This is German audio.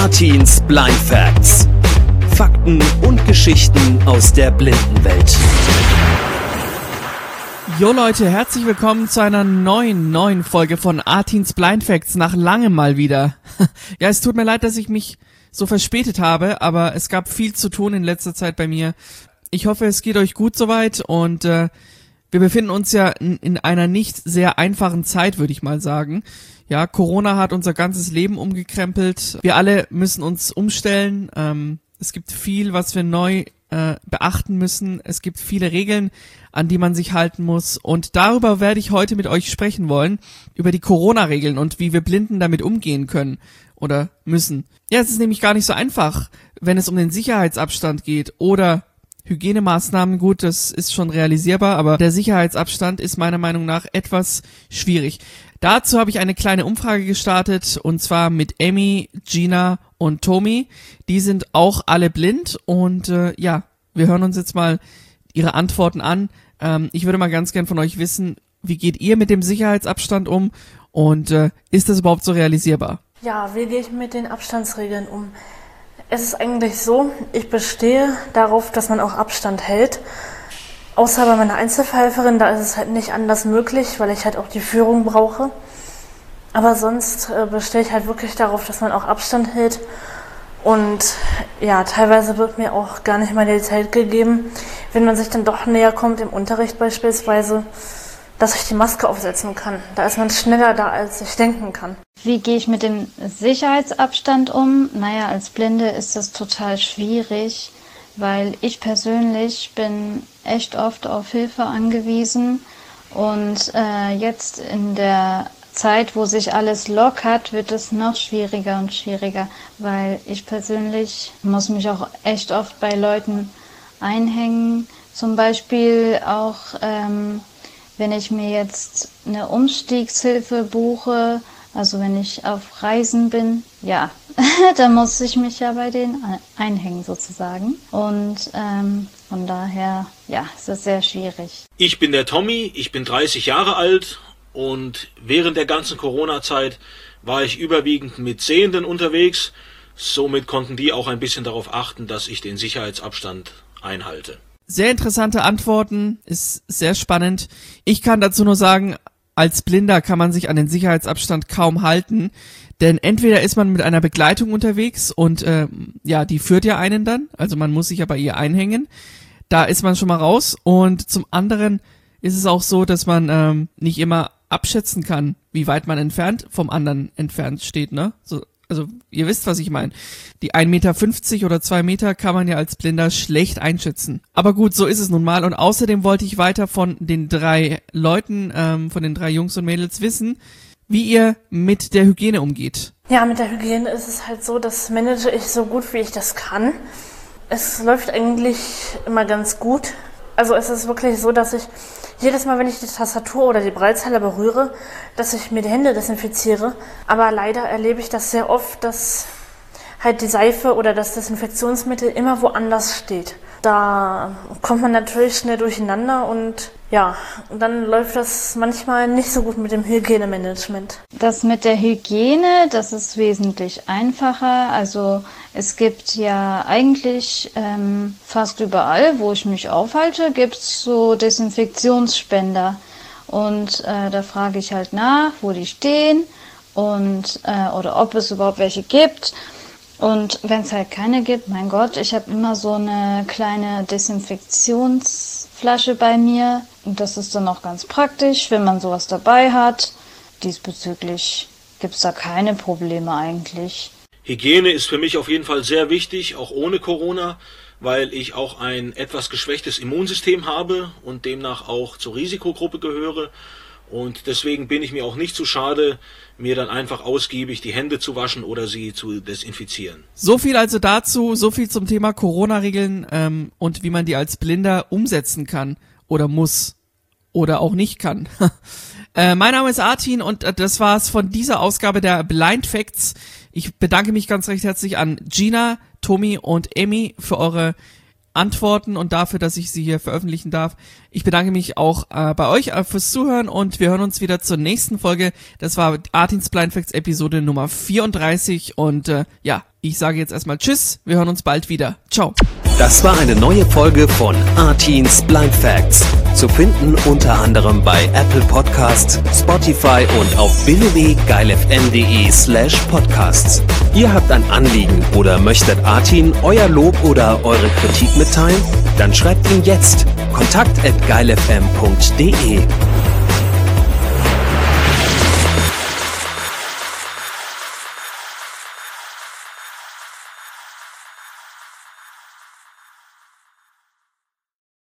Artins Blind Facts. Fakten und Geschichten aus der Blindenwelt. Jo Leute, herzlich willkommen zu einer neuen, neuen Folge von Artins Blind Facts nach langem mal wieder. ja, es tut mir leid, dass ich mich so verspätet habe, aber es gab viel zu tun in letzter Zeit bei mir. Ich hoffe, es geht euch gut soweit und äh, wir befinden uns ja in, in einer nicht sehr einfachen Zeit, würde ich mal sagen. Ja, Corona hat unser ganzes Leben umgekrempelt. Wir alle müssen uns umstellen. Ähm, es gibt viel, was wir neu äh, beachten müssen. Es gibt viele Regeln, an die man sich halten muss. Und darüber werde ich heute mit euch sprechen wollen, über die Corona-Regeln und wie wir Blinden damit umgehen können oder müssen. Ja, es ist nämlich gar nicht so einfach, wenn es um den Sicherheitsabstand geht oder Hygienemaßnahmen, gut, das ist schon realisierbar, aber der Sicherheitsabstand ist meiner Meinung nach etwas schwierig. Dazu habe ich eine kleine Umfrage gestartet und zwar mit Emmy, Gina und Tommy. Die sind auch alle blind und äh, ja, wir hören uns jetzt mal ihre Antworten an. Ähm, ich würde mal ganz gern von euch wissen, wie geht ihr mit dem Sicherheitsabstand um und äh, ist das überhaupt so realisierbar? Ja, wie gehe ich mit den Abstandsregeln um? Es ist eigentlich so, ich bestehe darauf, dass man auch Abstand hält. Außer bei meiner Einzelverhelferin, da ist es halt nicht anders möglich, weil ich halt auch die Führung brauche. Aber sonst äh, bestehe ich halt wirklich darauf, dass man auch Abstand hält. Und ja, teilweise wird mir auch gar nicht mal die Zeit gegeben, wenn man sich dann doch näher kommt, im Unterricht beispielsweise, dass ich die Maske aufsetzen kann. Da ist man schneller da, als ich denken kann. Wie gehe ich mit dem Sicherheitsabstand um? Naja, als Blinde ist das total schwierig, weil ich persönlich bin echt oft auf Hilfe angewiesen und äh, jetzt in der Zeit, wo sich alles lockert, wird es noch schwieriger und schwieriger, weil ich persönlich muss mich auch echt oft bei Leuten einhängen. Zum Beispiel auch, ähm, wenn ich mir jetzt eine Umstiegshilfe buche, also wenn ich auf Reisen bin, ja, da muss ich mich ja bei denen einhängen sozusagen. Und ähm, von daher, ja, ist das sehr schwierig. Ich bin der Tommy, ich bin 30 Jahre alt und während der ganzen Corona-Zeit war ich überwiegend mit Sehenden unterwegs. Somit konnten die auch ein bisschen darauf achten, dass ich den Sicherheitsabstand einhalte. Sehr interessante Antworten, ist sehr spannend. Ich kann dazu nur sagen, als Blinder kann man sich an den Sicherheitsabstand kaum halten, denn entweder ist man mit einer Begleitung unterwegs und äh, ja, die führt ja einen dann, also man muss sich ja bei ihr einhängen. Da ist man schon mal raus und zum anderen ist es auch so, dass man ähm, nicht immer abschätzen kann, wie weit man entfernt vom anderen entfernt steht, ne? So, also ihr wisst, was ich meine. Die 1,50 Meter oder 2 Meter kann man ja als Blinder schlecht einschätzen. Aber gut, so ist es nun mal. Und außerdem wollte ich weiter von den drei Leuten, ähm, von den drei Jungs und Mädels wissen, wie ihr mit der Hygiene umgeht. Ja, mit der Hygiene ist es halt so, das manage ich so gut, wie ich das kann. Es läuft eigentlich immer ganz gut. Also es ist wirklich so, dass ich jedes Mal, wenn ich die Tastatur oder die Breitzeile berühre, dass ich mir die Hände desinfiziere. Aber leider erlebe ich das sehr oft, dass halt die Seife oder das Desinfektionsmittel immer woanders steht. Da kommt man natürlich schnell durcheinander und ja, dann läuft das manchmal nicht so gut mit dem Hygienemanagement. Das mit der Hygiene, das ist wesentlich einfacher. Also es gibt ja eigentlich ähm, fast überall, wo ich mich aufhalte, gibt es so Desinfektionsspender. Und äh, da frage ich halt nach, wo die stehen und äh, oder ob es überhaupt welche gibt. Und wenn es halt keine gibt, mein Gott, ich habe immer so eine kleine Desinfektionsflasche bei mir. Und das ist dann auch ganz praktisch, wenn man sowas dabei hat. Diesbezüglich gibt es da keine Probleme eigentlich. Hygiene ist für mich auf jeden Fall sehr wichtig, auch ohne Corona, weil ich auch ein etwas geschwächtes Immunsystem habe und demnach auch zur Risikogruppe gehöre. Und deswegen bin ich mir auch nicht zu schade, mir dann einfach ausgiebig die Hände zu waschen oder sie zu desinfizieren. So viel also dazu, so viel zum Thema Corona-Regeln ähm, und wie man die als Blinder umsetzen kann oder muss oder auch nicht kann. äh, mein Name ist Artin und äh, das war's von dieser Ausgabe der Blind Facts. Ich bedanke mich ganz recht herzlich an Gina, Tommy und Emmy für eure Antworten und dafür, dass ich sie hier veröffentlichen darf. Ich bedanke mich auch äh, bei euch äh, fürs Zuhören und wir hören uns wieder zur nächsten Folge. Das war Artins Blind Facts Episode Nummer 34 und äh, ja, Ich sage jetzt erstmal Tschüss, wir hören uns bald wieder. Ciao. Das war eine neue Folge von Artins Blind Facts. Zu finden unter anderem bei Apple Podcasts, Spotify und auf www.geilfm.de slash podcasts. Ihr habt ein Anliegen oder möchtet Artin euer Lob oder eure Kritik mitteilen? Dann schreibt ihn jetzt kontakt at geilfm.de.